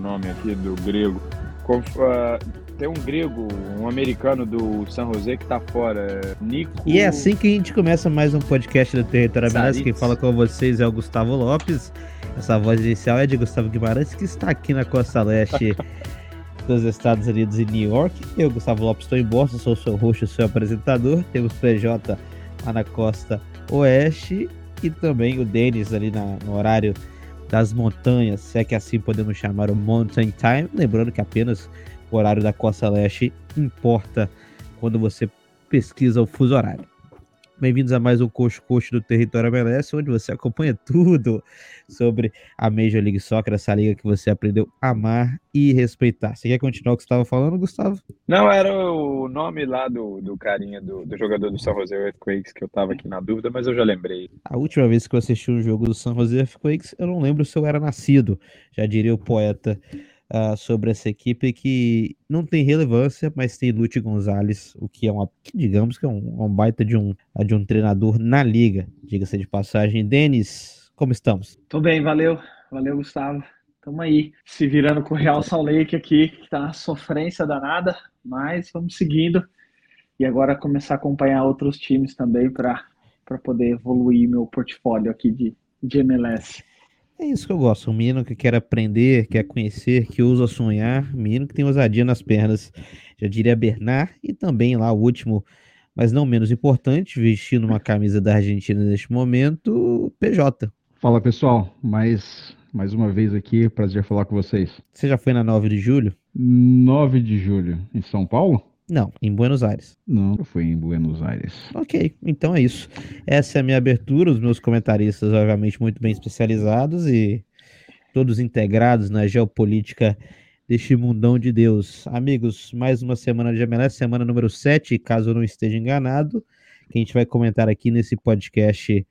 nome aqui do grego. tem um grego, um americano do San José que tá fora, Nico. E é assim que a gente começa mais um podcast do Território Minas. Quem fala com vocês é o Gustavo Lopes. Essa voz inicial é de Gustavo Guimarães, que está aqui na costa leste dos Estados Unidos em New York. Eu, Gustavo Lopes, estou em Boston, sou o seu host, o seu apresentador. Temos PJ lá na costa oeste e também o Denis ali na, no horário das montanhas, se é que assim podemos chamar o Mountain Time. Lembrando que apenas o horário da costa leste importa quando você pesquisa o fuso horário. Bem-vindos a mais um Coxo Coxo do Território MLS, onde você acompanha tudo sobre a Major League Soccer, essa liga que você aprendeu a amar e respeitar. Você quer continuar o que você estava falando, Gustavo? Não, era o nome lá do, do carinha, do, do jogador do San Jose Earthquakes, que eu estava aqui na dúvida, mas eu já lembrei. A última vez que eu assisti um jogo do San Jose Earthquakes, eu não lembro se eu era nascido, já diria o poeta uh, sobre essa equipe que não tem relevância, mas tem Lute Gonzalez, o que é uma, digamos que é um, um baita de um, de um treinador na liga, diga-se de passagem. Denis, como estamos? Tô bem, valeu, valeu, Gustavo. Tamo aí, se virando com o Real Salt Lake aqui, que tá sofrência danada, mas vamos seguindo. E agora começar a acompanhar outros times também para poder evoluir meu portfólio aqui de, de MLS. É isso que eu gosto. Um menino que quer aprender, quer conhecer, que usa sonhar. Um menino que tem ousadia nas pernas. Já diria Bernard. E também lá o último, mas não menos importante, vestindo uma camisa da Argentina neste momento, PJ. Fala pessoal, mais, mais uma vez aqui, prazer falar com vocês. Você já foi na 9 de julho? 9 de julho, em São Paulo? Não, em Buenos Aires. Não, eu fui em Buenos Aires. Ok, então é isso. Essa é a minha abertura. Os meus comentaristas, obviamente, muito bem especializados e todos integrados na geopolítica deste mundão de Deus. Amigos, mais uma semana de MLS, semana número 7, caso eu não esteja enganado, que a gente vai comentar aqui nesse podcast,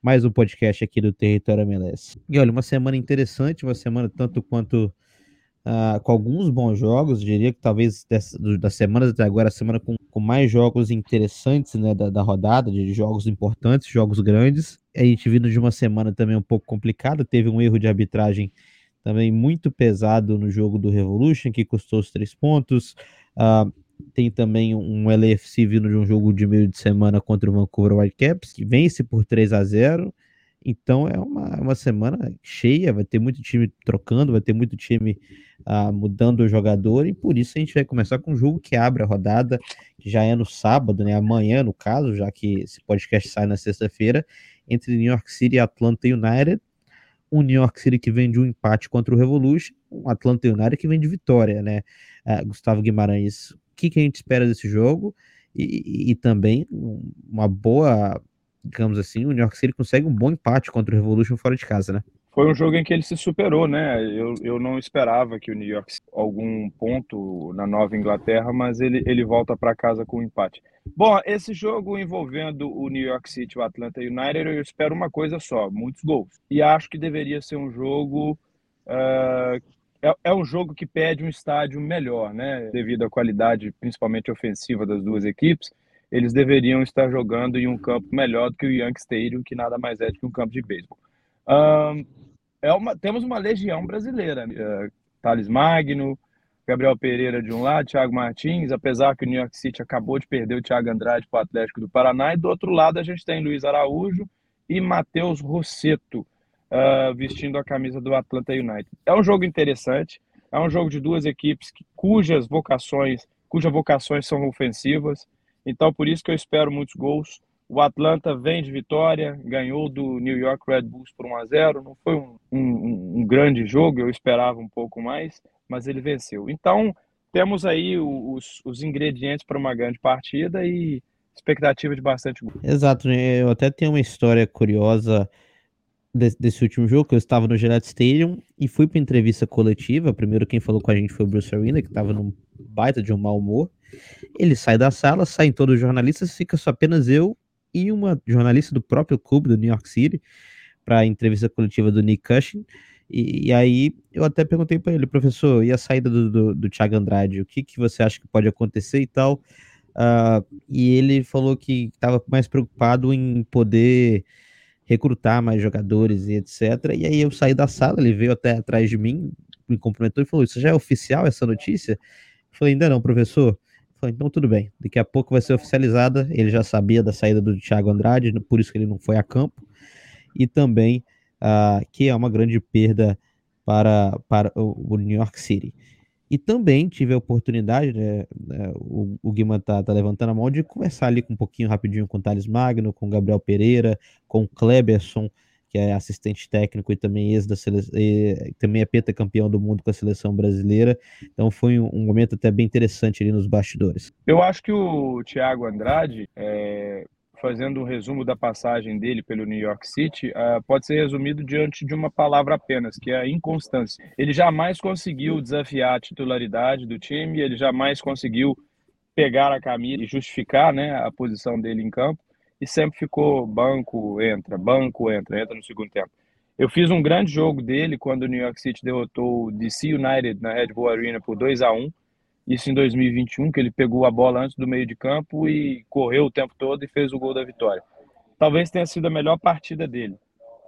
mais um podcast aqui do Território MLS. E olha, uma semana interessante, uma semana tanto quanto uh, com alguns bons jogos, diria que talvez das semanas até agora, a semana com, com mais jogos interessantes né, da, da, rodada, de jogos importantes, jogos grandes. A gente vindo de uma semana também um pouco complicada, teve um erro de arbitragem também muito pesado no jogo do Revolution, que custou os três pontos. Uh, tem também um LFC vindo de um jogo de meio de semana contra o Vancouver Whitecaps, que vence por 3 a 0 então é uma, uma semana cheia, vai ter muito time trocando, vai ter muito time uh, mudando o jogador, e por isso a gente vai começar com um jogo que abre a rodada, que já é no sábado, né? Amanhã, no caso, já que esse podcast sai na sexta-feira, entre New York City e Atlanta United. Um New York City que vem de um empate contra o Revolution, um Atlanta United que vem de vitória, né? Uh, Gustavo Guimarães, o que, que a gente espera desse jogo? E, e também uma boa digamos assim, o New York City consegue um bom empate contra o Revolution fora de casa, né? Foi um jogo em que ele se superou, né? Eu, eu não esperava que o New York algum ponto na Nova Inglaterra, mas ele, ele volta para casa com um empate. Bom, esse jogo envolvendo o New York City o Atlanta United, eu espero uma coisa só, muitos gols. E acho que deveria ser um jogo uh, é, é, um jogo que pede um estádio melhor, né? Devido à qualidade, principalmente ofensiva, das duas equipes eles deveriam estar jogando em um campo melhor do que o Yankee Stadium, que nada mais é do que um campo de beisebol. Um, é uma, temos uma legião brasileira, uh, Thales Magno, Gabriel Pereira de um lado, Thiago Martins, apesar que o New York City acabou de perder o Thiago Andrade para o Atlético do Paraná, e do outro lado a gente tem Luiz Araújo e Matheus Rosseto, uh, vestindo a camisa do Atlanta United. É um jogo interessante, é um jogo de duas equipes que, cujas vocações, cujas vocações são ofensivas, então, por isso que eu espero muitos gols. O Atlanta vem de vitória, ganhou do New York Red Bulls por 1 a 0 Não foi um, um, um grande jogo, eu esperava um pouco mais, mas ele venceu. Então, temos aí os, os ingredientes para uma grande partida e expectativa de bastante gol. Exato, né? eu até tenho uma história curiosa desse, desse, último jogo, que eu estava no Gillette Stadium e fui para entrevista coletiva. Primeiro quem falou com a gente foi o Bruce Arena, que estava num baita de um mau humor. Ele sai da sala, saem todos os jornalistas, fica só apenas eu e uma jornalista do próprio clube do New York City para a entrevista coletiva do Nick Cushing. E, e, aí eu até perguntei para ele, professor, e a saída do, do, do Thiago Andrade, o que, que você acha que pode acontecer e tal? Uh, e ele falou que estava mais preocupado em poder recrutar mais jogadores e etc. E aí eu saí da sala, ele veio até atrás de mim, me cumprimentou e falou: Isso já é oficial essa notícia? Eu falei: Ainda não, professor. Então tudo bem, daqui a pouco vai ser oficializada. Ele já sabia da saída do Thiago Andrade, por isso que ele não foi a campo. E também uh, que é uma grande perda para, para o, o New York City. E também tive a oportunidade, né, né o, o Guima tá, tá, levantando a mão, de conversar ali com um pouquinho rapidinho com o Thales Magno, com o Gabriel Pereira, com o Kleberson, que é assistente técnico e também ex da seleção, também é pentacampeão do mundo com a seleção brasileira. Então foi um, um, momento até bem interessante ali nos bastidores. Eu acho que o Thiago Andrade, é, fazendo um resumo da passagem dele pelo New York City, uh, pode ser resumido diante de uma palavra apenas, que é a inconstância. Ele jamais conseguiu desafiar a titularidade do time, ele jamais conseguiu pegar a camisa e justificar né, a posição dele em campo, e sempre ficou banco, entra, banco, entra, entra no segundo tempo. Eu fiz um grande jogo dele quando o New York City derrotou o DC United na Red Bull Arena por 2 a 1 isso em 2021, que ele pegou a bola antes do meio de campo e correu o tempo todo e fez o gol da vitória. Talvez tenha sido a melhor partida dele.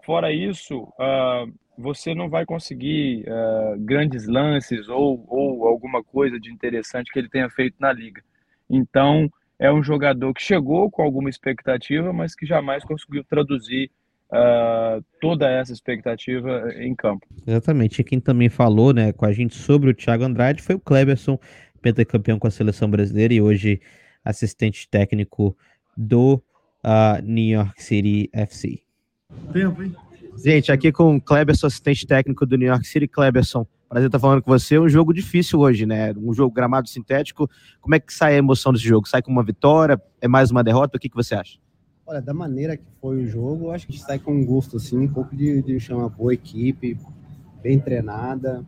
Fora isso, uh, você não vai conseguir uh, grandes lances ou, ou alguma coisa de interessante que ele tenha feito na liga. Então, é um jogador que chegou com alguma expectativa, mas que jamais conseguiu traduzir uh, toda essa expectativa em campo. Exatamente. E quem também falou né, com a gente sobre o Thiago Andrade foi o Kleberson, pentacampeão com a seleção brasileira e hoje assistente técnico do uh, New York City FC. Tempo, hein? Gente, aqui com o Kleberson, assistente técnico do New York City. Kleberson, prazer estar falando com você. Um jogo difícil hoje, né? Um jogo gramado sintético. Como é que sai a emoção desse jogo? Sai com uma vitória? É mais uma derrota? O que, que você acha? Olha, da maneira que foi o jogo, eu acho que sai com um gosto, assim, um pouco de, de chamar boa equipe, bem treinada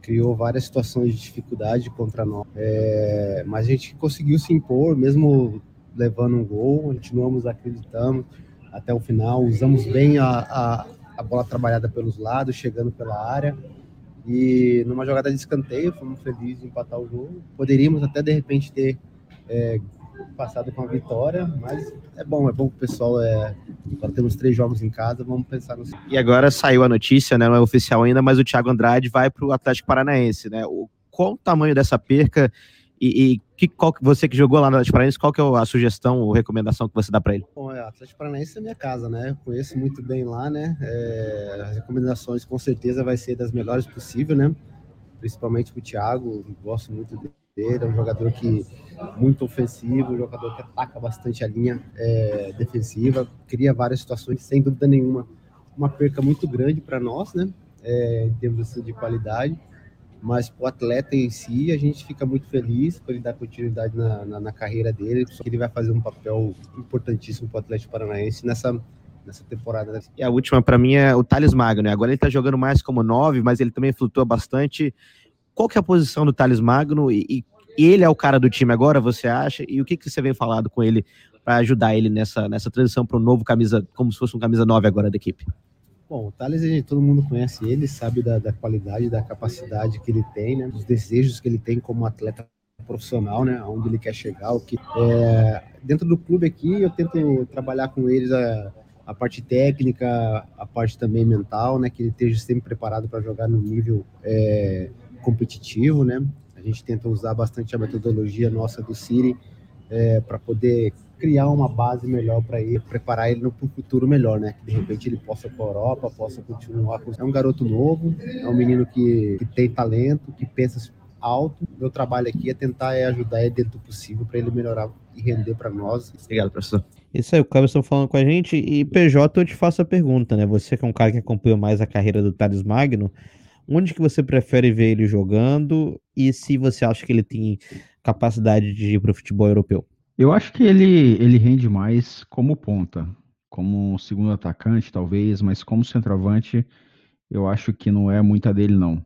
criou várias situações de dificuldade contra nós. É, mas a gente conseguiu se impor, mesmo levando um gol, continuamos acreditando até o final, usamos bem a, a, a bola trabalhada pelos lados, chegando pela área. E numa jogada de escanteio, fomos felizes em empatar o jogo. Poderíamos até de repente ter é, passado com a vitória, mas é bom, é bom que o pessoal é. Agora temos três jogos em casa, vamos pensar no. E agora saiu a notícia, né? Não é oficial ainda, mas o Thiago Andrade vai para o Atlético Paranaense, né? O, qual o tamanho dessa perca e, e que, qual, você que jogou lá no Atlético Paranaense, qual que é a sugestão ou recomendação que você dá para ele? Bom, Atlético Paranaense é minha casa, né? Eu conheço muito bem lá, né? É, as recomendações com certeza vai ser das melhores possível, né? Principalmente para o Thiago, gosto muito dele é um jogador que muito ofensivo, um jogador que ataca bastante a linha é, defensiva, cria várias situações, sem dúvida nenhuma, uma perca muito grande para nós, né? É, em termos de qualidade, mas para o atleta em si, a gente fica muito feliz por ele dar continuidade na, na, na carreira dele, porque ele vai fazer um papel importantíssimo para o Atlético Paranaense nessa nessa temporada. E a última para mim é o Thales Magno, né? Agora ele está jogando mais como nove, mas ele também flutua bastante qual que é a posição do Thales Magno e, e, ele é o cara do time agora, você acha? E o que, que você vem falado com ele para ajudar ele nessa, nessa transição para um novo camisa, como se fosse um camisa 9 agora da equipe? Bom, o Thales, todo mundo conhece ele, sabe da, da qualidade, da capacidade que ele tem, né? Dos desejos que ele tem como atleta profissional, né? Aonde ele quer chegar, o que é, dentro do clube aqui eu tento trabalhar com eles a, a parte técnica, a parte também mental, né? Que ele esteja sempre preparado para jogar no nível é, competitivo, né? A gente tenta usar bastante a metodologia nossa do Siri é, para poder criar uma base melhor para ele, preparar ele para um futuro melhor, né? Que de repente ele possa ir para a Europa, possa continuar. É um garoto novo, é um menino que, que tem talento, que pensa alto. Meu trabalho aqui é tentar é ajudar ele dentro do possível para ele melhorar e render para nós. Obrigado, professor. Isso aí, o Cabeção falando com a gente. E PJ, eu te faço a pergunta, né? Você que é um cara que acompanha mais a carreira do Thales Magno, onde que você prefere ver ele jogando e se você acha que ele tem capacidade de ir para o futebol europeu? Eu acho que ele, ele rende mais como ponta, como segundo atacante, talvez, mas como centroavante, eu acho que não é muita dele, não.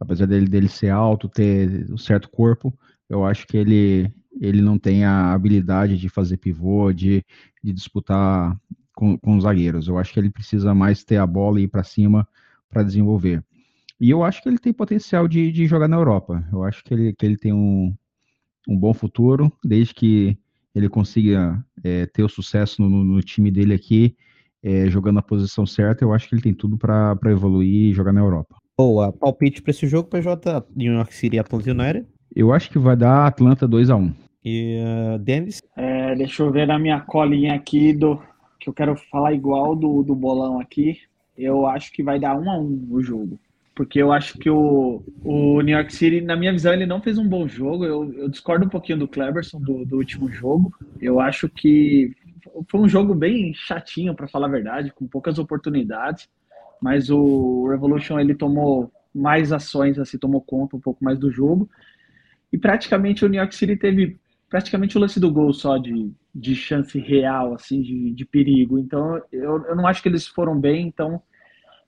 Apesar dele, dele ser alto, ter um certo corpo, eu acho que ele, ele não tem a habilidade de fazer pivô, de, de disputar com, com os zagueiros. Eu acho que ele precisa mais ter a bola e ir para cima para desenvolver. E eu acho que ele tem potencial de, de jogar na Europa. Eu acho que ele, que ele tem um, um bom futuro, desde que ele consiga é, ter o sucesso no, no, time dele aqui, é, jogando na posição certa. Eu acho que ele tem tudo para evoluir e jogar na Europa. Boa, palpite para esse jogo, PJ, New York City e Atlanta United. Eu acho que vai dar Atlanta 2 a 1 E uh, Dennis? É, deixa eu ver na minha colinha aqui do que eu quero falar igual do, do bolão aqui. Eu acho que vai dar 1 a 1 o jogo. Porque eu acho que o, o New York City, na minha visão, ele não fez um bom jogo. Eu, eu discordo um pouquinho do Cleberson do, do último jogo. Eu acho que foi um jogo bem chatinho, para falar a verdade, com poucas oportunidades. Mas o Revolution ele tomou mais ações, assim, tomou conta um pouco mais do jogo. E praticamente o New York City teve praticamente o lance do gol só de, de chance real, assim, de, de perigo. Então eu, eu não acho que eles foram bem, então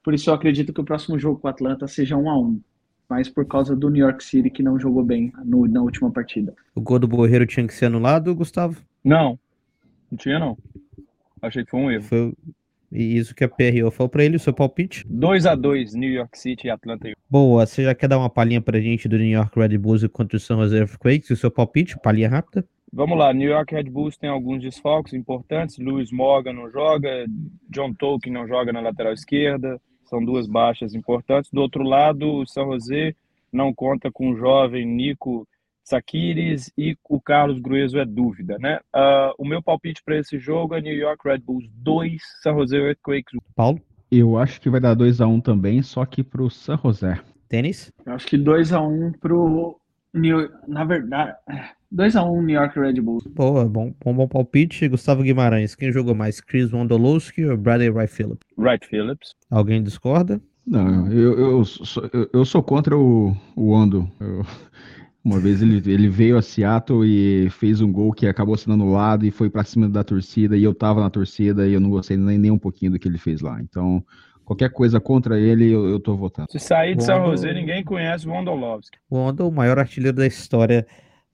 por isso eu acredito que o próximo jogo com o Atlanta seja um a um. Mas por causa do New York City que não jogou bem no, na última partida. O gol do Borreiro tinha que ser anulado, Gustavo? Não, não tinha não. Achei que foi um erro. Foi, e isso que a PRO falou para ele, o seu palpite? 2 a 2 New York City e Atlanta. Boa, você já quer dar uma palhinha pra gente do New York Red Bulls contra o San Jose Earthquakes? O seu palpite, palhinha rápida? Vamos lá, New York Red Bulls tem alguns desfalques importantes. Lewis Morgan não joga, John Tolkien não joga na lateral esquerda. São duas baixas importantes. Do outro lado, o San Jose não conta com o jovem Nico Sakiris e o Carlos Grueso é dúvida, né? Uh, o meu palpite para esse jogo é New York Red Bulls 2, San Jose Earthquakes 1. Paulo? Eu acho que vai dar 2 a 1 também, só que pro San José. Tênis? Eu acho que 2 a 1 pro New... na verdade, 2 a 1 New York Red Bulls. Boa, bom, bom, bom palpite. Gustavo Guimarães, quem jogou mais, Chris Wondolowski ou Bradley Wright Phillips? Wright Phillips. Alguém discorda? Não, eu, eu, sou, eu, eu sou contra o, o Ondo. Eu, uma vez ele, ele veio a Seattle e fez um gol que acabou sendo anulado e foi para cima da torcida, e eu tava na torcida e eu não gostei nem, nem um pouquinho do que ele fez lá. Então, qualquer coisa contra ele, eu, eu tô votando. Se sair de São José, ninguém conhece o Wondolowski. O Ondo, o maior artilheiro da história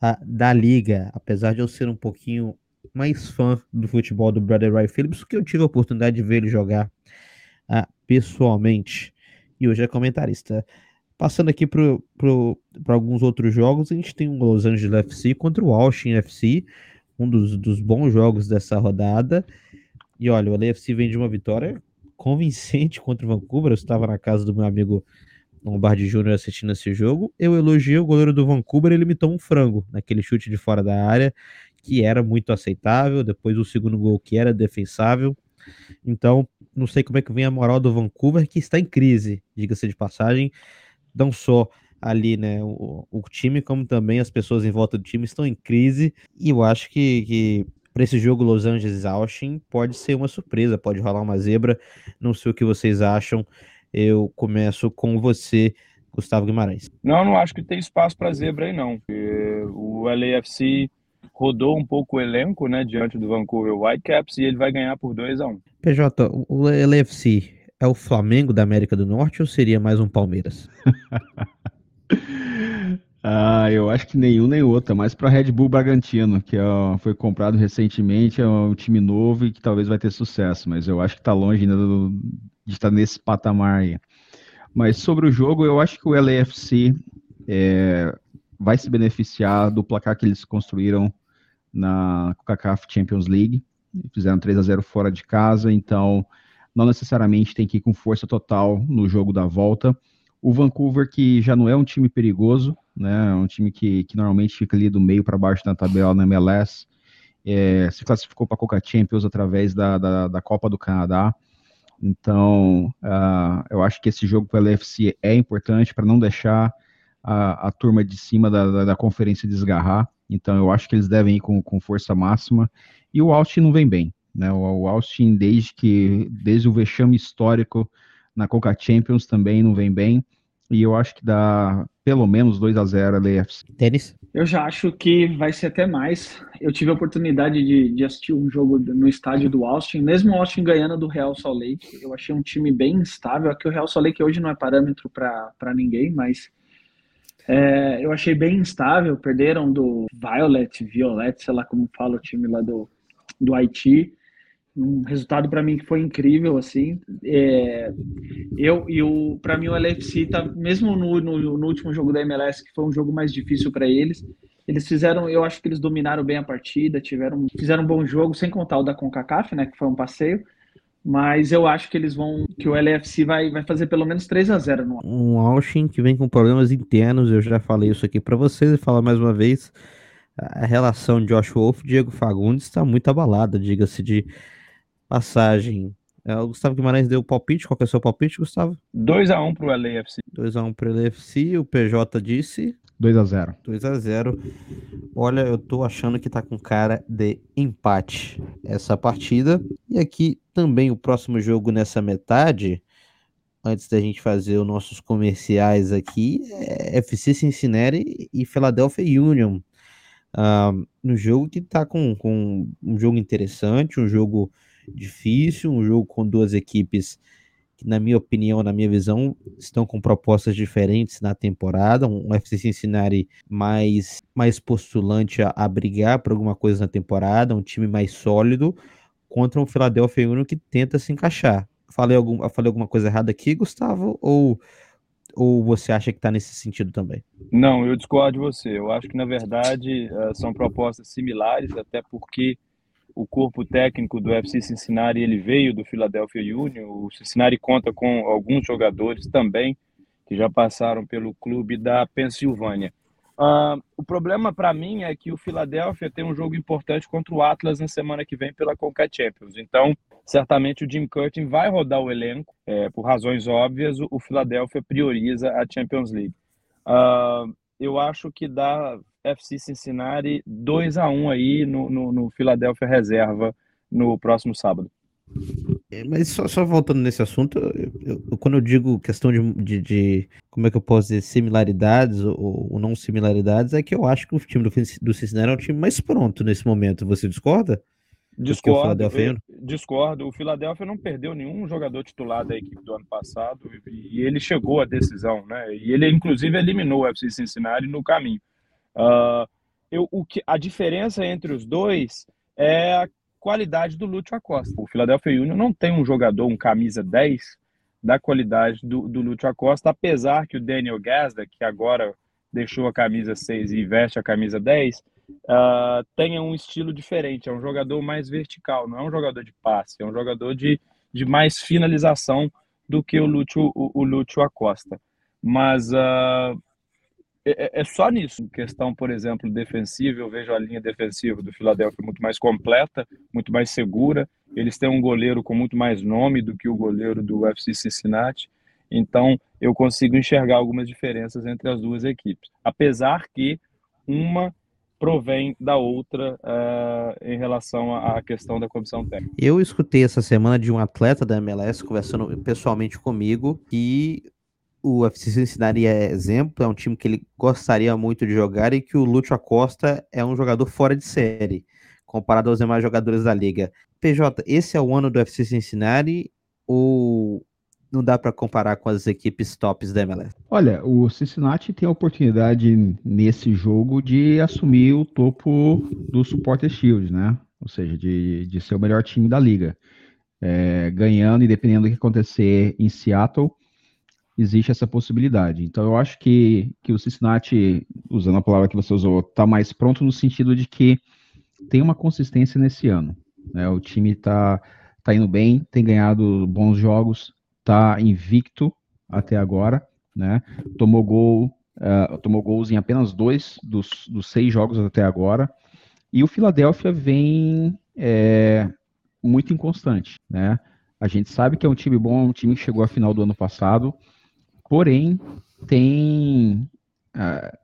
a, da liga, apesar de eu ser um pouquinho mais fã do futebol do Brother Wright Phillips, porque eu tive a oportunidade de ver ele jogar a, pessoalmente. E hoje é comentarista. Passando aqui para alguns outros jogos, a gente tem o Los Angeles FC contra o Austin FC, um dos, dos bons jogos dessa rodada. E olha, o LFC vem de uma vitória convincente contra o Vancouver. Eu estava na casa do meu amigo Lombardi Júnior assistindo esse jogo. Eu elogiei o goleiro do Vancouver, ele imitou um frango naquele chute de fora da área, que era muito aceitável. Depois o segundo gol, que era defensável. Então, não sei como é que vem a moral do Vancouver, que está em crise, diga-se de passagem não só ali, né, o, o, time, como também as pessoas em volta do time estão em crise. E eu acho que, que para esse jogo Los Angeles Austin pode ser uma surpresa, pode rolar uma zebra. Não sei o que vocês acham. Eu começo com você, Gustavo Guimarães. Não, não acho que tem espaço para zebra aí não. O LAFC rodou um pouco o elenco, né, diante do Vancouver Whitecaps e ele vai ganhar por 2 a 1. Um. PJ, o LAFC é o Flamengo da América do Norte ou seria mais um Palmeiras? ah, eu acho que nenhum nem outro, é mais para Red Bull Bragantino, que é, foi comprado recentemente, é um time novo e que talvez vai ter sucesso, mas eu acho que está longe ainda do, de estar nesse patamar aí. Mas sobre o jogo, eu acho que o LAFC é, vai se beneficiar do placar que eles construíram na CONCACAF Champions League. Fizeram 3 a 0 fora de casa, então não necessariamente tem que ir com força total no jogo da volta. O Vancouver, que já não é um time perigoso, né, é um time que, que normalmente fica ali do meio para baixo na tabela na MLS, é, se classificou para a Coca Champions através da, da, da, Copa do Canadá. Então, uh, eu acho que esse jogo para o LFC é importante para não deixar a, a, turma de cima da, da, da, conferência desgarrar. Então, eu acho que eles devem ir com, com força máxima. E o Austin não vem bem. Né? O Austin, desde que desde o vexame histórico na Coca Champions, também não vem bem. E eu acho que dá pelo menos 2 a 0 a LAFC. Tênis? Eu já acho que vai ser até mais. Eu tive a oportunidade de, de, assistir um jogo no estádio do Austin, mesmo o Austin ganhando do Real Salt Lake. Eu achei um time bem instável. Aqui o Real Salt Lake hoje não é parâmetro para ninguém, mas é, eu achei bem instável. Perderam do Violet, Violet, sei lá como fala o time lá do, do Haiti um resultado para mim que foi incrível assim é, eu e o para mim o LFC tá mesmo no, no, no, último jogo da MLS que foi um jogo mais difícil para eles eles fizeram eu acho que eles dominaram bem a partida tiveram fizeram um bom jogo sem contar o da Concacaf né que foi um passeio mas eu acho que eles vão, que o LFC vai, vai fazer pelo menos 3 a 0 no Um Austin que vem com problemas internos, eu já falei isso aqui para vocês e falar mais uma vez. A relação de Josh Wolf e Diego Fagundes está muito abalada, diga-se de passagem. É, o Gustavo Guimarães deu o palpite. Qual que é o seu palpite, Gustavo? 2x1 pro LAFC. 2x1 pro LAFC. O PJ disse. 2x0. 2x0. Olha, eu tô achando que tá com cara de empate essa partida. E aqui também o próximo jogo nessa metade. Antes da gente fazer os nossos comerciais aqui, é FC Cincinnati e Philadelphia Union. Uh, um jogo que tá com, com um jogo interessante, um jogo difícil, um jogo com duas equipes que, na minha opinião, na minha visão, estão com propostas diferentes na temporada. Um FC Cincinnati mais, mais postulante a, a brigar por alguma coisa na temporada, um time mais sólido, contra um Philadelphia Union que tenta se encaixar. Falei, algum, falei alguma coisa errada aqui, Gustavo? Ou, ou você acha que está nesse sentido também? Não, eu discordo de você. Eu acho que, na verdade, eh, são propostas similares, até porque o corpo técnico do FC Cincinnati ele veio do Philadelphia Union. O Cincinnati conta com alguns jogadores também que já passaram pelo clube da Pensilvânia. Uh, o problema para mim é que o Philadelphia tem um jogo importante contra o Atlas na semana que vem pela Conca Champions. Então, certamente o Jim Curtin vai rodar o elenco. É, por razões óbvias, o Philadelphia prioriza a Champions League. Uh, eu acho que dá FC Cincinnati 2 a 1 aí no, no, no Philadelphia Reserva no próximo sábado. É, mas só, só, voltando nesse assunto, eu, eu, quando eu digo questão de, de, de, como é que eu posso dizer, similaridades ou, ou, não similaridades, é que eu acho que o time do, do Cincinnati é um time mais pronto nesse momento. Você discorda? Discordo, o discordo. O Philadelphia não perdeu nenhum jogador titular da equipe do ano passado e, e ele chegou à decisão, né? E ele, inclusive, eliminou o FC Cincinnati no caminho. Uh, eu, o que, a diferença entre os dois é a qualidade do Lúcio Acosta. O Philadelphia Union não tem um jogador, um camisa 10, da qualidade do, do Lúcio Acosta, apesar que o Daniel Gazda, que agora deixou a camisa 6 e veste a camisa 10, uh, ah, tenha um estilo diferente. É um jogador mais vertical, não é um jogador de passe, é um jogador de, de mais finalização do que o Lúcio, o, o Lúcio Acosta. Mas uh, é, é, é, só nisso. Questão, por exemplo, defensiva, eu vejo a linha defensiva do Philadelphia muito mais completa, muito mais segura. Eles têm um goleiro com muito mais nome do que o goleiro do UFC Cincinnati. Então, eu consigo enxergar algumas diferenças entre as duas equipes. Apesar que uma provém da outra uh, em relação à questão da comissão técnica. Eu escutei essa semana de um atleta da MLS conversando pessoalmente comigo e o FC Cincinnati é exemplo, é um time que ele gostaria muito de jogar e que o Lúcio Acosta é um jogador fora de série, comparado aos demais jogadores da liga. PJ, esse é o ano do FC Cincinnati ou não dá para comparar com as equipes tops da MLS? Olha, o Cincinnati tem a oportunidade nesse jogo de assumir o topo do Supporter Shield, né? Ou seja, de, de ser o melhor time da liga. É, ganhando e dependendo do que acontecer em Seattle, existe essa possibilidade. Então eu acho que, que o Cincinnati, usando a palavra que você usou, está mais pronto no sentido de que tem uma consistência nesse ano. Né? O time está tá indo bem, tem ganhado bons jogos, está invicto até agora, né? Tomou gol, uh, tomou gols em apenas dois dos, dos seis jogos até agora. E o Philadelphia vem é, muito inconstante, né? A gente sabe que é um time bom, um time que chegou à final do ano passado, Porém, tem, uh,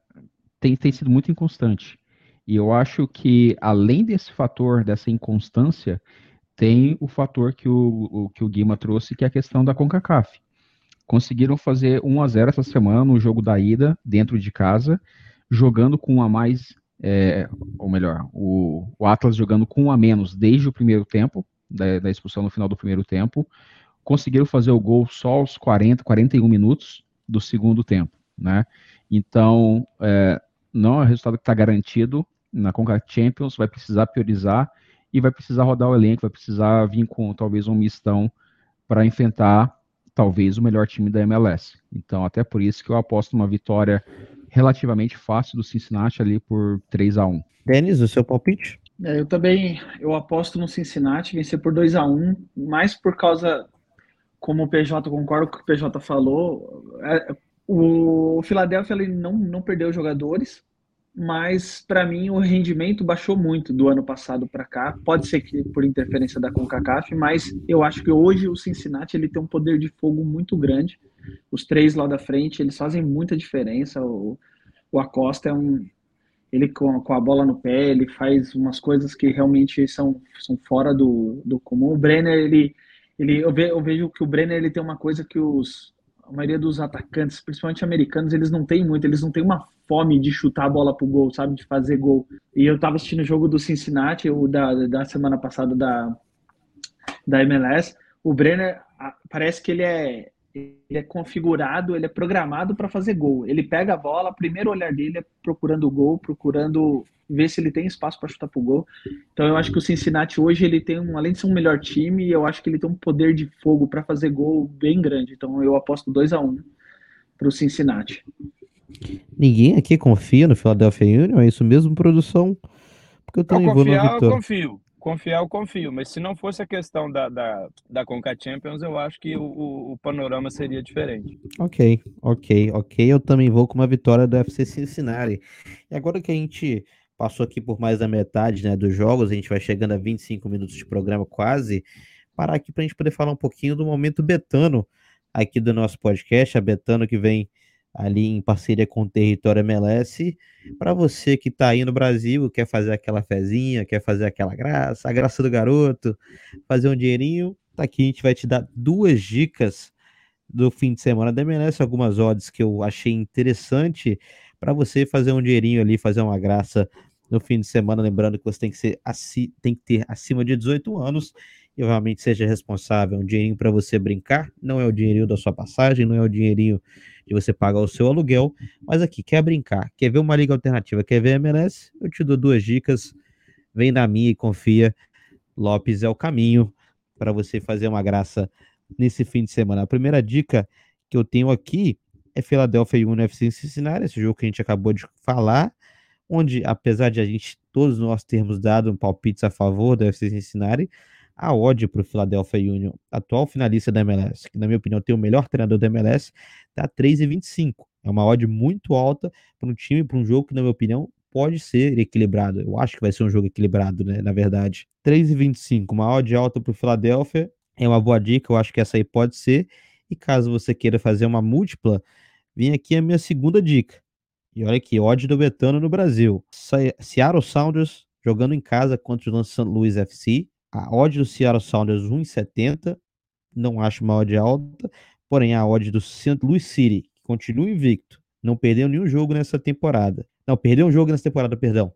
tem, tem sido muito inconstante. E eu acho que, além desse fator, dessa inconstância, tem o fator que o, o, que o Guima trouxe, que é a questão da CONCACAF. Conseguiram fazer 1 a 0 essa semana no jogo da ida, dentro de casa, jogando com um a mais, é, ou melhor, o, o, Atlas jogando com um a menos desde o primeiro tempo, da, da expulsão no final do primeiro tempo, conseguiram fazer o gol só aos 40, 41 minutos do segundo tempo, né? Então, é, não é um resultado que está garantido na Conca Champions, vai precisar priorizar e vai precisar rodar o elenco, vai precisar vir com talvez um mistão para enfrentar talvez o melhor time da MLS. Então, até por isso que eu aposto uma vitória relativamente fácil do Cincinnati ali por 3 a 1 Denis, o seu palpite? É, eu também eu aposto no Cincinnati vencer por 2 a 1 mais por causa, como o PJ, concordo com o que o PJ falou, é, o Philadelphia ele não, não perdeu jogadores, mas para mim o rendimento baixou muito do ano passado para cá. Pode ser que por interferência da CONCACAF, mas eu acho que hoje o Cincinnati ele tem um poder de fogo muito grande. Os três lá da frente, eles fazem muita diferença. O, o Acosta é um, ele com, com, a bola no pé, ele faz umas coisas que realmente são, são fora do, do comum. O Brenner, ele, ele eu, ve, eu vejo que o Brenner ele tem uma coisa que os, a maioria dos atacantes, principalmente americanos, eles não têm muito, eles não têm uma fome de chutar a bola pro gol, sabe, de fazer gol. E eu tava assistindo o jogo do Cincinnati, o da, da semana passada da, da MLS, o Brenner, parece que ele é ele é configurado, ele é programado para fazer gol. Ele pega a bola, o primeiro olhar dele é procurando o gol, procurando ver se ele tem espaço para chutar pro gol. Então eu acho que o Cincinnati hoje ele tem um, além de ser um melhor time, eu acho que ele tem um poder de fogo para fazer gol bem grande. Então eu aposto 2 a 1 um para o Cincinnati. Ninguém aqui confia no Philadelphia Union, é isso mesmo, produção? Porque eu vou no Vitória. Eu confio confiar, eu confio, mas se não fosse a questão da, da, da Conca Champions, eu acho que o, o, panorama seria diferente. Ok, ok, ok. Eu também vou com uma vitória do FC Cincinnati. E agora que a gente passou aqui por mais da metade né, dos jogos, a gente vai chegando a 25 minutos de programa quase, parar aqui para a gente poder falar um pouquinho do momento Betano aqui do nosso podcast, a Betano que vem ali em parceria com o Território MLS. Para você que está aí no Brasil, quer fazer aquela fezinha, quer fazer aquela graça, a graça do garoto, fazer um dinheirinho, tá aqui, a gente vai te dar duas dicas do fim de semana da MLS, algumas odds que eu achei interessante para você fazer um dinheirinho ali, fazer uma graça no fim de semana, lembrando que você tem que ser tem que ter acima de 18 anos e realmente seja responsável, um dinheirinho para você brincar, não é o dinheirinho da sua passagem, não é o dinheirinho de você pagar o seu aluguel. Mas aqui, quer brincar, quer ver uma liga alternativa, quer ver MLS? Eu te dou duas dicas. Vem na minha e confia. Lopes é o caminho para você fazer uma graça nesse fim de semana. A primeira dica que eu tenho aqui é Philadelphia Union FC Cincinnati, esse jogo que a gente acabou de falar, onde apesar de a gente todos nós termos dado um palpite a favor do FC Cincinnati, a odd para o Philadelphia Union, atual finalista da MLS, que na minha opinião tem o melhor treinador da MLS, está 3,25. É uma odd muito alta para um time, para um jogo que, na minha opinião, pode ser equilibrado. Eu acho que vai ser um jogo equilibrado, né? Na verdade. 3,25, uma odd alta para o Philadelphia. É uma boa dica, eu acho que essa aí pode ser. E caso você queira fazer uma múltipla, vem aqui a minha segunda dica. E olha aqui, odd do Betano no Brasil. Seattle Sounders jogando em casa contra o St. Louis FC. A odd do Seattle Sounders 1,70. Não acho uma odd alta. Porém, a odd do St. Louis City, que continua invicto, não perdeu nenhum jogo nessa temporada. Não, perdeu um jogo nessa temporada, perdão.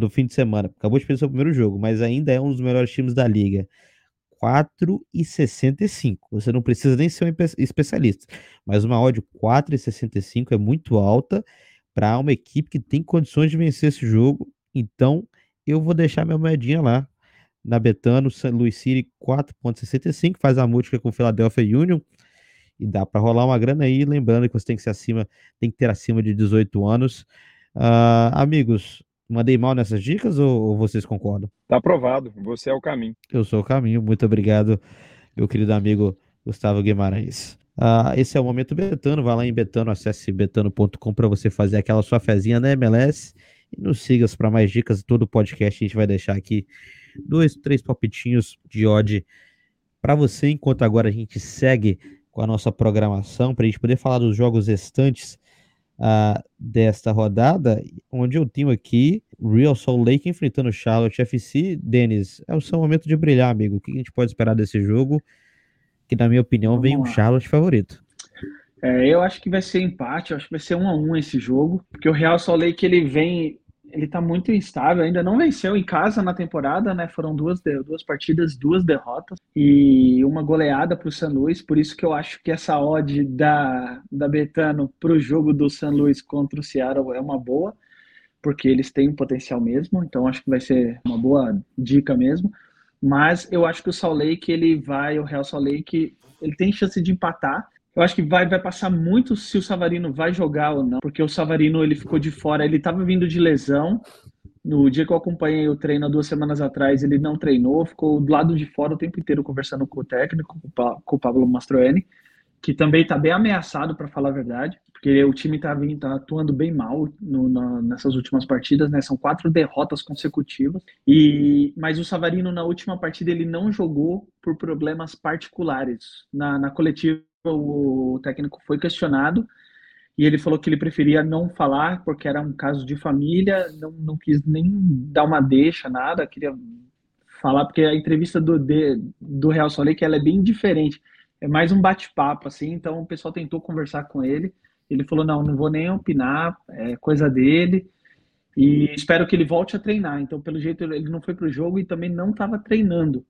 Do fim de semana. Acabou de perder seu primeiro jogo, mas ainda é um dos melhores times da liga. 4,65. Você não precisa nem ser um especialista. Mas uma odd 4,65 é muito alta para uma equipe que tem condições de vencer esse jogo. Então, eu vou deixar minha moedinha lá na Betano, St. Louis City 4.65, faz a múltipla com o Philadelphia Union e dá para rolar uma grana aí, lembrando que você tem que ser acima, tem que ter acima de 18 anos. Uh, amigos, mandei mal nessas dicas ou, ou, vocês concordam? Tá aprovado, você é o caminho. Eu sou o caminho, muito obrigado, meu querido amigo Gustavo Guimarães. Uh, esse é o Momento Betano, vai lá em Betano, acesse betano.com para você fazer aquela sua fezinha na MLS e nos siga para mais dicas, todo o podcast a gente vai deixar aqui dois, três palpitinhos de odd para você, enquanto agora a gente segue com a nossa programação para a gente poder falar dos jogos restantes uh, desta rodada, onde eu tenho aqui Real Salt Lake enfrentando Charlotte FC. Denis, é o seu momento de brilhar, amigo. O que a gente pode esperar desse jogo? Que, na minha opinião, Vamos vem lá. um Charlotte favorito. É, eu acho que vai ser empate, eu acho que vai ser um a um esse jogo, porque o Real Salt Lake ele vem ele tá muito instável, ainda não venceu em casa na temporada, né? Foram duas, duas partidas, duas derrotas e uma goleada para o San Luis, por isso que eu acho que essa odd da, da Betano para o jogo do San Luis contra o Seattle é uma boa, porque eles têm potencial mesmo, então acho que vai ser uma boa dica mesmo. Mas eu acho que o Salt Lake, ele vai, o Real Salt Lake, ele tem chance de empatar, eu acho que vai, vai passar muito se o Savarino vai jogar ou não, porque o Savarino ele ficou de fora, ele estava vindo de lesão, No dia que eu acompanhei o treino duas semanas atrás, ele não treinou, ficou do lado de fora o tempo inteiro conversando com o técnico, com o Pablo Mastroeni, que também está bem ameaçado, para falar a verdade, porque o time está tá atuando bem mal no, nessas últimas partidas, né? São quatro derrotas consecutivas. E mas o Savarino na última partida ele não jogou por problemas particulares. Na, na coletiva o técnico foi questionado e ele falou que ele preferia não falar porque era um caso de família, não, não quis nem dar uma deixa, nada, queria falar porque a entrevista do, de, do Real Soleil que ela é bem diferente, é mais um bate-papo assim, então o pessoal tentou conversar com ele, ele falou não, não vou nem opinar, é coisa dele e espero que ele volte a treinar. Então pelo jeito ele não foi para o jogo e também não estava treinando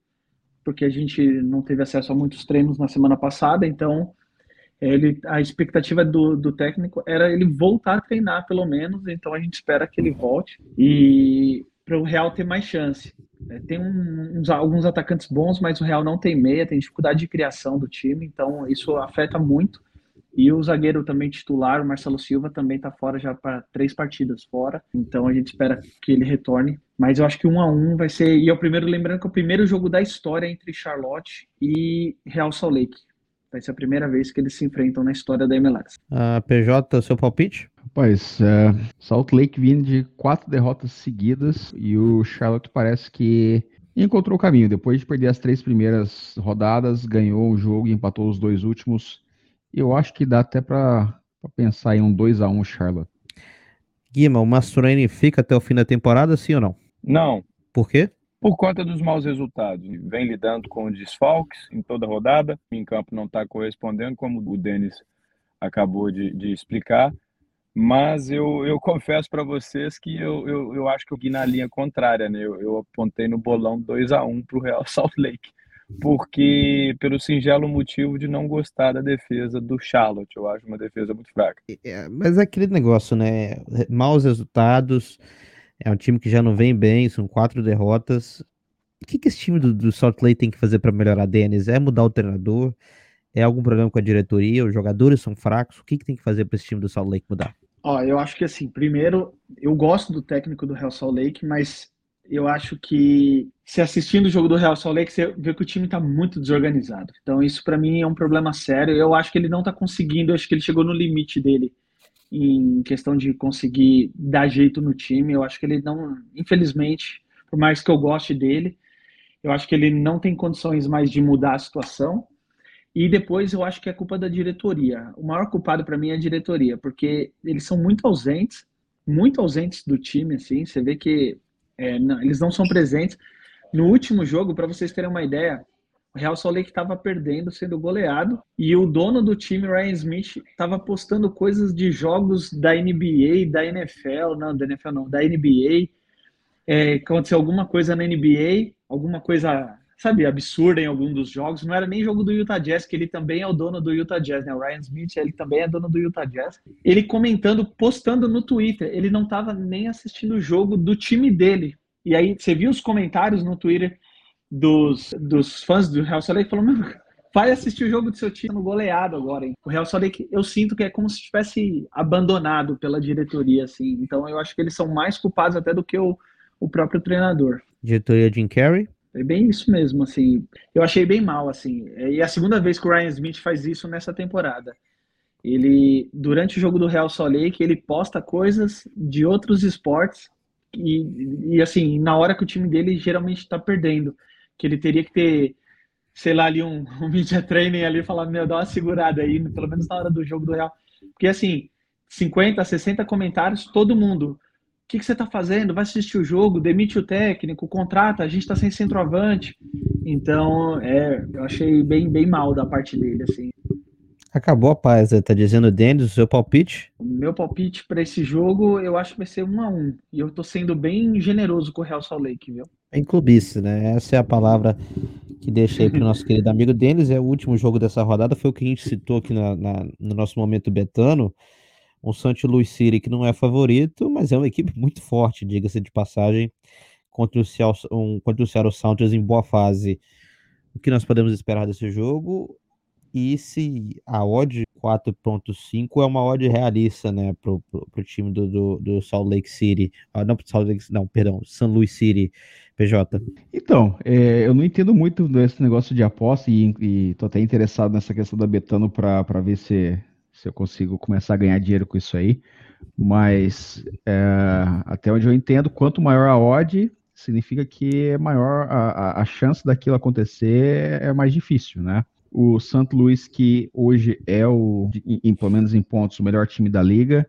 porque a gente não teve acesso a muitos treinos na semana passada, então ele, a expectativa do, do técnico era ele voltar a treinar, pelo menos, então a gente espera que ele volte e para o Real ter mais chance. É, tem uns, alguns atacantes bons, mas o Real não tem meia, tem dificuldade de criação do time, então isso afeta muito. E o zagueiro também titular, o Marcelo Silva, também está fora já para três partidas fora. Então a gente espera que ele retorne. Mas eu acho que um a um vai ser. E é o primeiro, lembrando que é o primeiro jogo da história entre Charlotte e Real Salt Lake. Vai ser a primeira vez que eles se enfrentam na história da MLS. Uh, PJ, seu palpite? Rapaz, uh, Salt Lake vindo de quatro derrotas seguidas e o Charlotte parece que encontrou o caminho. Depois de perder as três primeiras rodadas, ganhou o jogo e empatou os dois últimos. Eu acho que dá até para pensar em um 2 a 1 Charlotte. Guima, o Mastroeni fica até o fim da temporada, sim ou não? Não. Por quê? por conta dos maus resultados. Vem lidando com desfalques em toda rodada, em campo não está correspondendo, como o Denis acabou de, de explicar. Mas eu, eu confesso para vocês que eu, eu, eu acho que eu vi na linha contrária, né? Eu, eu apontei no bolão 2 a 1 para o Real Salt Lake, porque pelo singelo motivo de não gostar da defesa do Charlotte. Eu acho uma defesa muito fraca. É, mas é aquele negócio, né? Maus resultados é um time que já não vem bem, são quatro derrotas. O que, que esse time do, do Salt Lake tem que fazer para melhorar, Denis? É mudar o treinador? É algum problema com a diretoria? Os jogadores são fracos? O que, que tem que fazer para esse time do Salt Lake mudar? Ó, eu acho que assim, primeiro, eu gosto do técnico do Real Salt Lake, mas eu acho que se assistindo o jogo do Real Salt Lake, você vê que o time está muito desorganizado. Então isso para mim é um problema sério. Eu acho que ele não está conseguindo, eu acho que ele chegou no limite dele em questão de conseguir dar jeito no time. Eu acho que ele não, infelizmente, por mais que eu goste dele, eu acho que ele não tem condições mais de mudar a situação. E depois eu acho que é culpa da diretoria. O maior culpado para mim é a diretoria, porque eles são muito ausentes, muito ausentes do time, assim. Você vê que é, não, eles não são presentes. No último jogo, para vocês terem uma ideia, o Real Salt Lake estava perdendo, sendo goleado, e o dono do time, Ryan Smith, estava postando coisas de jogos da NBA, da NFL, não, da NFL não, da NBA. É, aconteceu alguma coisa na NBA, alguma coisa, sabe, absurda em algum dos jogos. Não era nem jogo do Utah Jazz, que ele também é o dono do Utah Jazz, né? O Ryan Smith, ele também é dono do Utah Jazz. Ele comentando, postando no Twitter. Ele não estava nem assistindo o jogo do time dele. E aí, você viu os comentários no Twitter dos, dos fãs do Real Salt Lake falou, meu, vai assistir o jogo do seu time no goleado agora, hein? O Real Salt Lake, eu sinto que é como se tivesse abandonado pela diretoria, assim. Então eu acho que eles são mais culpados até do que o, o próprio treinador. Diretoria Jim Carrey? É bem isso mesmo, assim. Eu achei bem mal, assim. E é a segunda vez que o Ryan Smith faz isso nessa temporada. Ele, durante o jogo do Real Salt Lake, ele posta coisas de outros esportes e, e assim, na hora que o time dele geralmente está perdendo que ele teria que ter, sei lá, ali um, um media training ali, falar, meu, dá uma segurada aí, pelo menos na hora do jogo do Real. Porque assim, 50, 60 comentários, todo mundo. O que, que você está fazendo? Vai assistir o jogo, demite o técnico, contrata, a gente está sem centroavante. Então, é, eu achei bem, bem mal da parte dele, assim. Acabou a paz, tá dizendo o Denis, o seu palpite? O meu palpite para esse jogo, eu acho que vai ser um a um. E eu tô sendo bem generoso com o Real Salt Lake, viu? Bem clubista, né? Essa é a palavra que deixei para o nosso querido amigo Denis. É o último jogo dessa rodada, foi o que a gente citou aqui na, na, no nosso momento betano. O Santos Luiz City, que não é favorito, mas é uma equipe muito forte, diga-se de passagem, contra o, Seattle, um, contra o Seattle Sounders em boa fase. O que nós podemos esperar desse jogo? e se a odd 4.5 é uma odd realista, né, pro, pro, pro time do, do, do, Salt Lake City, ah, não, Salt Lake, não, perdão, St. Louis City, PJ. Então, é, eu não entendo muito desse negócio de aposta e, e tô até interessado nessa questão da Betano para ver se, se eu consigo começar a ganhar dinheiro com isso aí, mas é, até onde eu entendo, quanto maior a odd, significa que é maior a, a, chance daquilo acontecer é mais difícil, né? O St. Louis, que hoje é o, em, pelo menos em pontos, o melhor time da liga,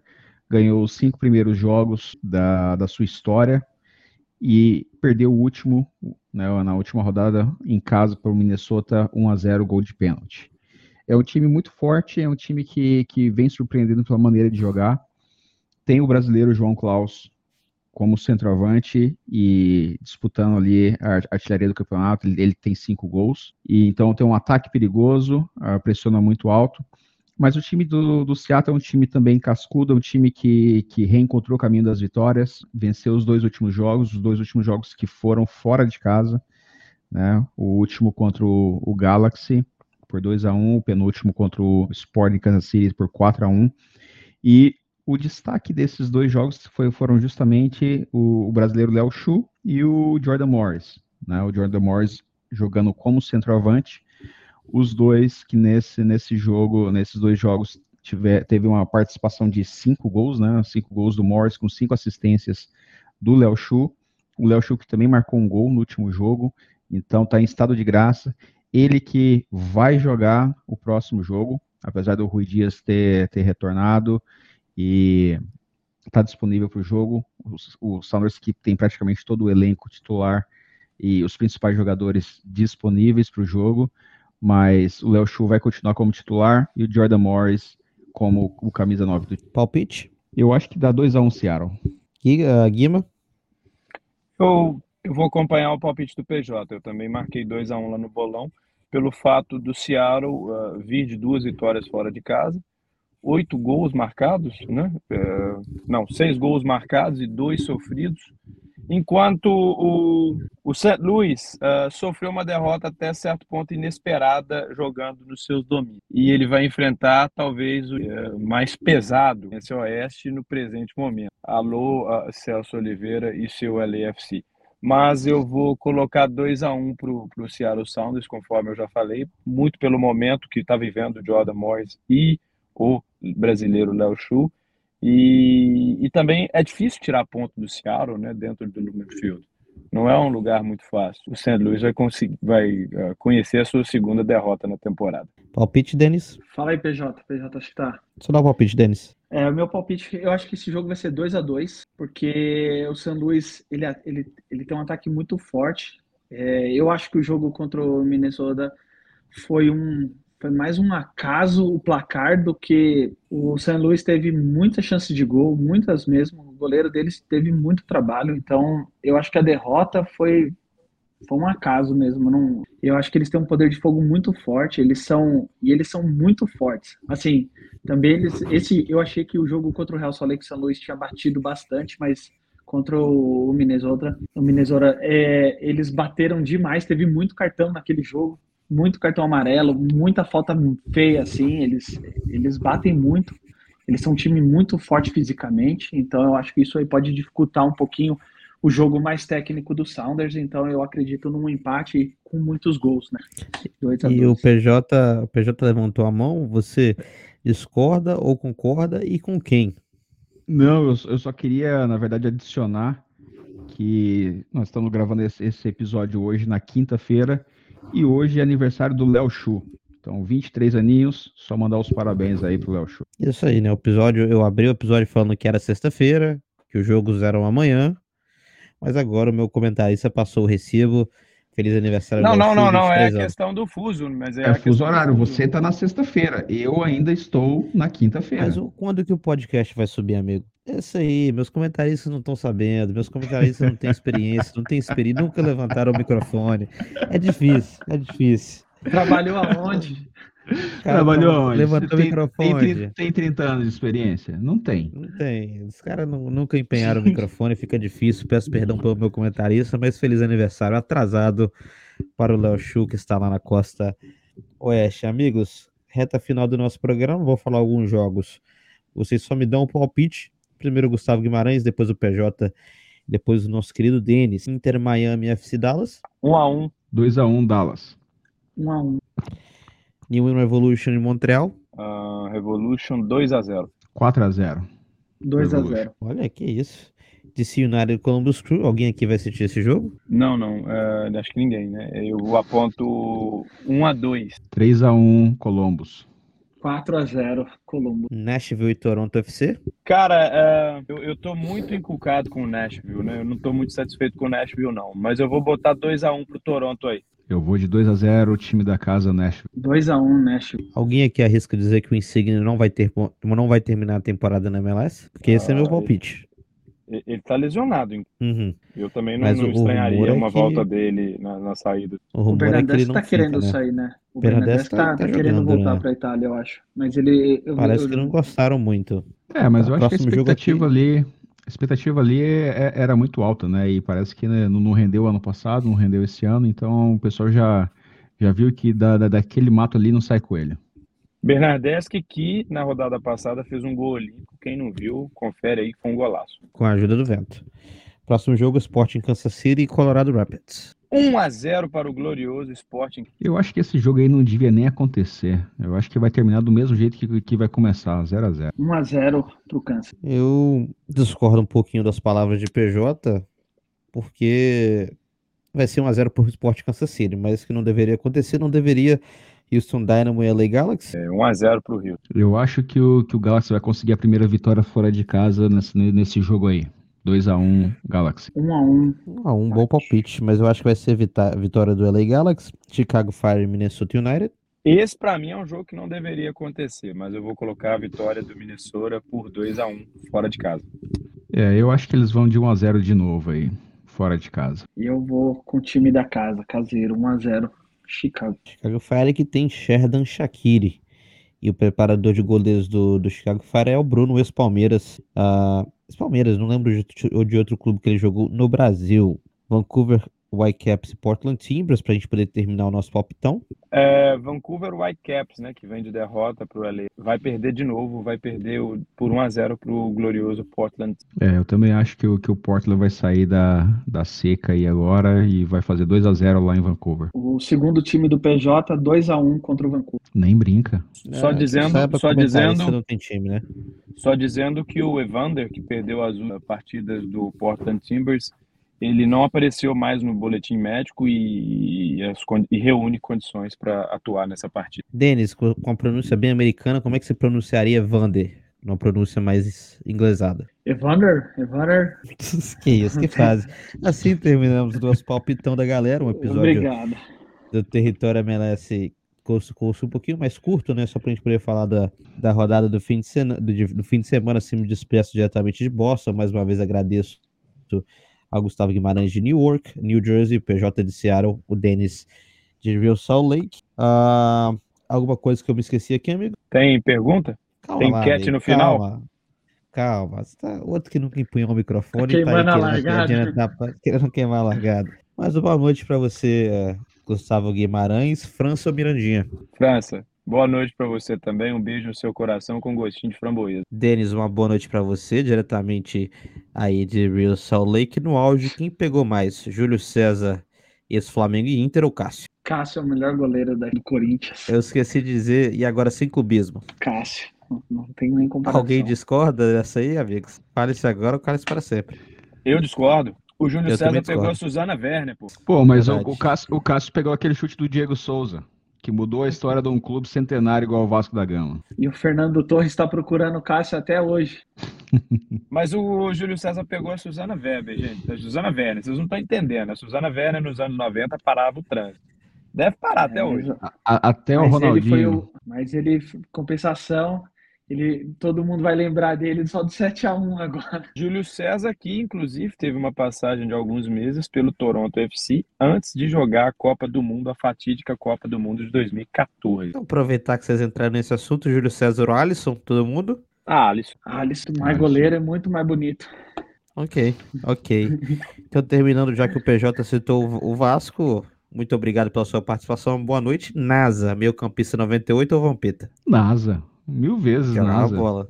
ganhou os cinco primeiros jogos da, da sua história e perdeu o último, né, na última rodada, em casa para o Minnesota, 1 a 0 gol de pênalti. É um time muito forte, é um time que, que vem surpreendendo pela maneira de jogar. Tem o brasileiro João Klaus, como centroavante e disputando ali a artilharia do campeonato. Ele, ele tem cinco gols, e então tem um ataque perigoso, uh, pressiona muito alto. Mas o time do, do Seattle é um time também cascudo, é um time que, que reencontrou o caminho das vitórias, venceu os dois últimos jogos, os dois últimos jogos que foram fora de casa, né? O último contra o, o Galaxy por 2 a 1 o penúltimo contra o Sporting Kansas City por 4 a 1 E o destaque desses dois jogos foi, foram justamente o, o brasileiro Léo Chu e o Jordan Morris. Né? O Jordan Morris jogando como centroavante. Os dois que nesse, nesse jogo, nesses dois jogos, tiver, teve uma participação de cinco gols, né? Cinco gols do Morris com cinco assistências do Léo Chu. O Léo Chu que também marcou um gol no último jogo, então está em estado de graça. Ele que vai jogar o próximo jogo, apesar do Rui Dias ter, ter retornado e está disponível para o jogo. O, o Sounders que tem praticamente todo o elenco titular e os principais jogadores disponíveis para o jogo, mas o Léo Chu vai continuar como titular e o Jordan Morris como o camisa 9 do Palpite? Eu acho que dá 2x1 um Seattle. Uh, Guima? Eu, eu vou acompanhar o palpite do PJ. Eu também marquei 2x1 um lá no bolão, pelo fato do Seattle uh, vir de duas vitórias fora de casa oito gols marcados, né? É, não, seis gols marcados e dois sofridos, enquanto o, o St. Louis uh, sofreu uma derrota até certo ponto inesperada jogando nos seus domínios. E ele vai enfrentar talvez o uh, mais pesado nesse Oeste no presente momento. Alô, uh, Celso Oliveira e seu LAFC. Mas eu vou colocar 2 a 1 um para o Seattle Sounders, conforme eu já falei, muito pelo momento que está vivendo o Jordan Morris e o brasileiro Léo Chu. E, e também é difícil tirar ponto do Seattle, né, dentro do Lumen Field. Não é um lugar muito fácil. O St. Louis vai, vai uh, conhecer a sua segunda derrota na temporada. Palpite, Denis? Fala aí, PJ. PJ, acho que tá. Só dá o palpite, Denis. É, o meu palpite, eu acho que esse jogo vai ser 2 a 2 porque o St. Louis ele, ele, ele tem um ataque muito forte. É, eu acho que o jogo contra o Minnesota foi um, foi mais um acaso o placar do que o San Luís teve muitas chances de gol, muitas mesmo. O goleiro deles teve muito trabalho, então eu acho que a derrota foi foi um acaso mesmo. Não, eu acho que eles têm um poder de fogo muito forte. Eles são e eles são muito fortes. Assim, também eles esse eu achei que o jogo contra o Real Salt Lake San Luís tinha batido bastante, mas contra o Minnesota, o Minnesota é, eles bateram demais. Teve muito cartão naquele jogo muito cartão amarelo, muita falta feia, assim, eles, eles batem muito, eles são um time muito forte fisicamente, então eu acho que isso aí pode dificultar um pouquinho o jogo mais técnico do Sounders, então eu acredito num empate com muitos gols, né? E o PJ, o PJ levantou a mão, você discorda ou concorda e com quem? Não, eu, eu só queria, na verdade, adicionar que nós estamos gravando esse, esse episódio hoje na quinta-feira, e hoje é aniversário do Léo Chu. Então, 23 aninhos, só mandar os parabéns aí pro Léo Chu. Isso aí, né? O episódio, eu abri o episódio falando que era sexta-feira, que os jogos eram amanhã, mas agora o meu comentarista passou o recibo. Feliz aniversário. Não, não, não, não, é a questão do fuso, mas é, é fuso horário. Você tá na sexta-feira, eu ainda estou na quinta-feira. Mas quando que o podcast vai subir, amigo? É isso aí, meus comentaristas não estão sabendo, meus comentaristas não têm experiência, não têm experiência, nunca levantaram o microfone. É difícil, é difícil. Trabalhou aonde? Cara, Trabalhou aonde? Levantou o microfone. Tem, tem 30 anos de experiência? Não tem. Não tem. Os caras nunca empenharam o microfone, fica difícil. Peço perdão pelo meu comentarista, mas feliz aniversário atrasado para o Léo Chu, que está lá na costa oeste. Amigos, reta final do nosso programa, vou falar alguns jogos. Vocês só me dão um palpite. Primeiro o Gustavo Guimarães, depois o PJ, depois o nosso querido Denis. Inter Miami FC Dallas. 1x1. 2x1 Dallas. 1x1. New England Revolution em Montreal. Uh, Revolution 2x0. 4x0. 2x0. Olha que isso. DC United Columbus Crew. Alguém aqui vai assistir esse jogo? Não, não. Uh, acho que ninguém, né? Eu aponto 1x2. 3x1 Columbus. 4x0 Colombo. Nashville e Toronto FC? Cara, uh, eu, eu tô muito inculcado com o Nashville, né? Eu não tô muito satisfeito com o Nashville, não. Mas eu vou botar 2x1 pro Toronto aí. Eu vou de 2 a 0 o time da casa Nashville. 2 a 1 Nashville. Alguém aqui arrisca dizer que o Insigne não vai ter não vai terminar a temporada na MLS? Porque esse é meu palpite. Ele, tá lesionado, hein? Uhum. Eu também não, não estranharia é uma que- volta dele na, na saída. O O rumor é que Bernadette tá fica, querendo né? sair, né? O Bernadette Bernadette tá- tá, tá tá querendo voltar né? pra Itália, eu acho. Mas ele. eu- Parece eu- que não gostaram muito. É, mas eu acho que a expectativa aqui- ali, a expectativa ali é- é- era muito alta, né? E parece que né, não não rendeu ano passado, não rendeu esse ano, então o pessoal já, já viu que da, da- daquele mato ali não sai coelho. Bernardeschi, que na rodada passada fez um gol olímpico. Quem não viu, confere aí que foi um golaço. Com a ajuda do vento. Próximo jogo, Sporting Kansas City e Colorado Rapids. 1x0 para o glorioso Sporting. Eu acho que esse jogo aí não devia nem acontecer. Eu acho que vai terminar do mesmo jeito que, que vai começar, 0 a 0 1x0 pro Kansas. Eu discordo um pouquinho das palavras de PJ, porque vai ser 1x0 pro Sporting Kansas City, mas isso que não deveria acontecer, não deveria Houston Dynamo e LA Galaxy. É, 1x0 para o Rio. Eu acho que o, que o Galaxy vai conseguir a primeira vitória fora de casa nesse, nesse jogo aí. 2 a 1 Galaxy. 1x1. Ah, um bom palpite, mas eu acho que vai ser vitória do LA Galaxy, Chicago Fire e Minnesota United. Esse, para mim, é um jogo que não deveria acontecer, mas eu vou colocar a vitória do Minnesota por 2x1 fora de casa. É, eu acho que eles vão de 1 a 0 de novo aí, fora de casa. E eu vou com o time da casa, caseiro, 1x0 Chicago. Chicago Fire que tem Sherdan Shaqiri. E o preparador de goleiros do, do Chicago Fire é o Bruno ex-Palmeiras. Ah, ex-Palmeiras, não lembro de, de outro clube que ele jogou no Brasil. Vancouver Whitecaps e Portland Timbers, pra gente poder terminar o nosso palpitão. É, Vancouver Whitecaps, né, que vem de derrota para o LA, vai perder de novo, vai perder o- por 1x0 para o glorioso Portland. É, eu também acho que o, que o Portland vai sair da, da seca aí agora e vai fazer 2 a 0 lá em Vancouver. O segundo time do PJ, 2x1 contra o Vancouver. Nem brinca. Só É, dizendo- saiba só dizendo- não tem time, né? Só dizendo que o Evander, que perdeu as últimas partidas do Portland Timbers, ele não apareceu mais no boletim médico e, e as e reúne condições para atuar nessa partida. Denis, com a pronúncia bem americana, como é que você pronunciaria Vander? Uma pronúncia mais inglesada. Evander, Evander, que isso, que fase. Assim terminamos o nosso palpitão da galera, um episódio obrigado. do Território MLS curso, curso um pouquinho mais curto, né? Só pra gente poder falar da, da rodada do fim de, sena, do, do fim de semana, assim, me despeço diretamente de Boston. Mais uma vez agradeço ao Gustavo Guimarães de Newark, New Jersey, o PJ de Seattle, o Denis de Real Salt Lake. Ah, alguma coisa que eu me esqueci aqui, amigo? Tem pergunta? Calma Tem lá, enquete amigo, no final? Calma. Calma, você tá- outro que nunca empunhou o microfone Tá e tá aí queimando a querendo, largada. querendo, querendo queimar a largada. Mas uma boa noite pra você, eh, Gustavo Guimarães, França ou Mirandinha? França, boa noite para você também. Um beijo no seu coração com gostinho de framboesa. Denis, uma boa noite pra você, diretamente aí de Real Salt Lake, no áudio. Quem pegou mais? Júlio César, ex-Flamengo e Inter ou Cássio? Cássio é o melhor goleiro da- do Corinthians. Eu esqueci de dizer, e agora sem clubismo. Cássio. Não, não tem nem comparação. Alguém discorda dessa aí, amigos? Fale-se agora ou cale-se para sempre. Eu discordo. O Júlio Eu César pegou a. Suzana Werner, pô. Pô, mas o, o, Cássio, o Cássio pegou aquele chute do Diego Souza, que mudou a história de um clube centenário igual o Vasco da Gama. E o Fernando Torres está procurando o Cássio até hoje. Mas o Júlio César pegou a Suzana Weber, gente. A Suzana Werner, vocês não estão entendendo. A Suzana Werner nos anos 90 parava o trânsito. Deve parar até É, hoje. mas- A- até o mas ele foi Ronaldinho. o. Mas ele, compensação, ele, todo mundo vai lembrar dele só do 7x1 agora. Júlio César, que inclusive teve uma passagem de alguns meses pelo Toronto FC antes de jogar a Copa do Mundo, a fatídica Copa do Mundo de 2014. Então, aproveitar que vocês entraram nesse assunto, Júlio César ou Alisson, todo mundo? Ah, Alisson. Ah, Alisson, mais goleiro, é muito mais bonito. Ok, ok. Então, terminando, já que o PJ citou o o Vasco, muito obrigado pela sua participação. Boa noite. NASA, meio campista 98 ou Vampeta? NASA. Mil vezes Jogar bola.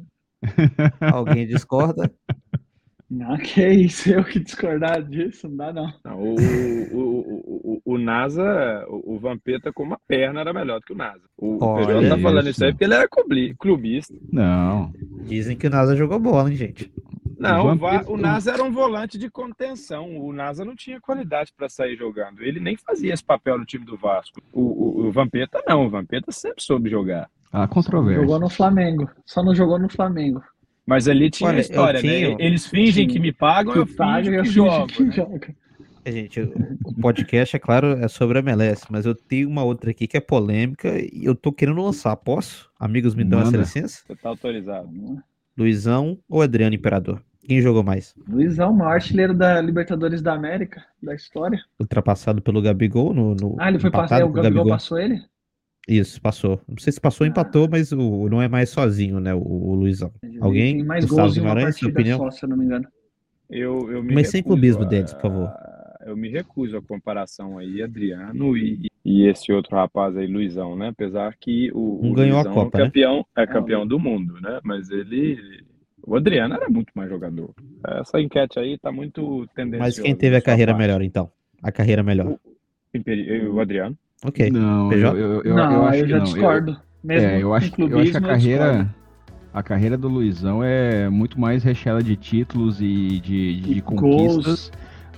Alguém discorda? Não, que isso, eu que discordar disso, não dá não. Não, o, o, o, o, o NASA, o, o Vampeta com uma perna era melhor do que o NASA. O, o Olha PJ tá falando isso. aí porque ele era clubi- clubista. Não. Dizem que o NASA jogou bola, hein, gente? Não, O o, Va- Vampeta- o NASA era um volante de contenção. O NASA não tinha qualidade para sair jogando. Ele nem fazia esse papel no time do Vasco. O, o, o Vampeta não. O Vampeta sempre soube jogar. Controvérsia. Jogou no Flamengo, só não jogou no Flamengo. Mas ali tinha Olha, eu história, tinha- né? Eles fingem tinha- que me pagam, eu Que paga finjo e eu jogo. que né? joga. É, Gente, o podcast, é claro, é sobre a MLS, mas eu tenho uma outra aqui que é polêmica e eu tô querendo lançar. Posso? Amigos, me dão essa Manda. licença? Você tá autorizado. Luizão ou Adriano Imperador? Quem jogou mais? Luizão, maior artilheiro da Libertadores da América, da história. Ultrapassado pelo Gabigol no, no Ah, ele foi empatado passar, o com Gabigol passou ele? Isso, passou. Não sei se passou ou empatou, mas o, não é mais sozinho, né, o, o Luizão. Alguém? Tem mais Gustavo gols em uma Guimarães, sua partida opinião? só, se eu não me engano. Eu, eu me Mas sem clubismo a- deles, por favor. Eu me recuso a comparação aí, Adriano e, e esse outro rapaz aí, Luizão, né? Apesar que o, Um o ganhou a Luizão Copa, é né? campeão, é campeão do mundo, né? Mas ele. O Adriano era muito mais jogador. Essa enquete aí tá muito tendenciosa. Mas quem teve a carreira parte. melhor, então? A carreira melhor. Imperi- O Adriano. Ok. Não, PJ? eu, eu, eu, não, eu acho eu que já não. discordo. Mesmo é, eu acho, que- eu acho que a clubismo, carreira, a carreira do Luizão é muito mais recheada de títulos e de, de E conquistas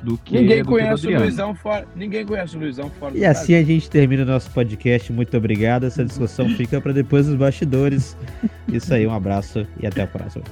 do que Ninguém do que conhece o Adriano. Luizão fora. Ninguém conhece o Luizão fora do E assim a gente termina o nosso podcast. Muito obrigado. Essa discussão fica para depois dos bastidores. Isso aí, um abraço e até a próxima.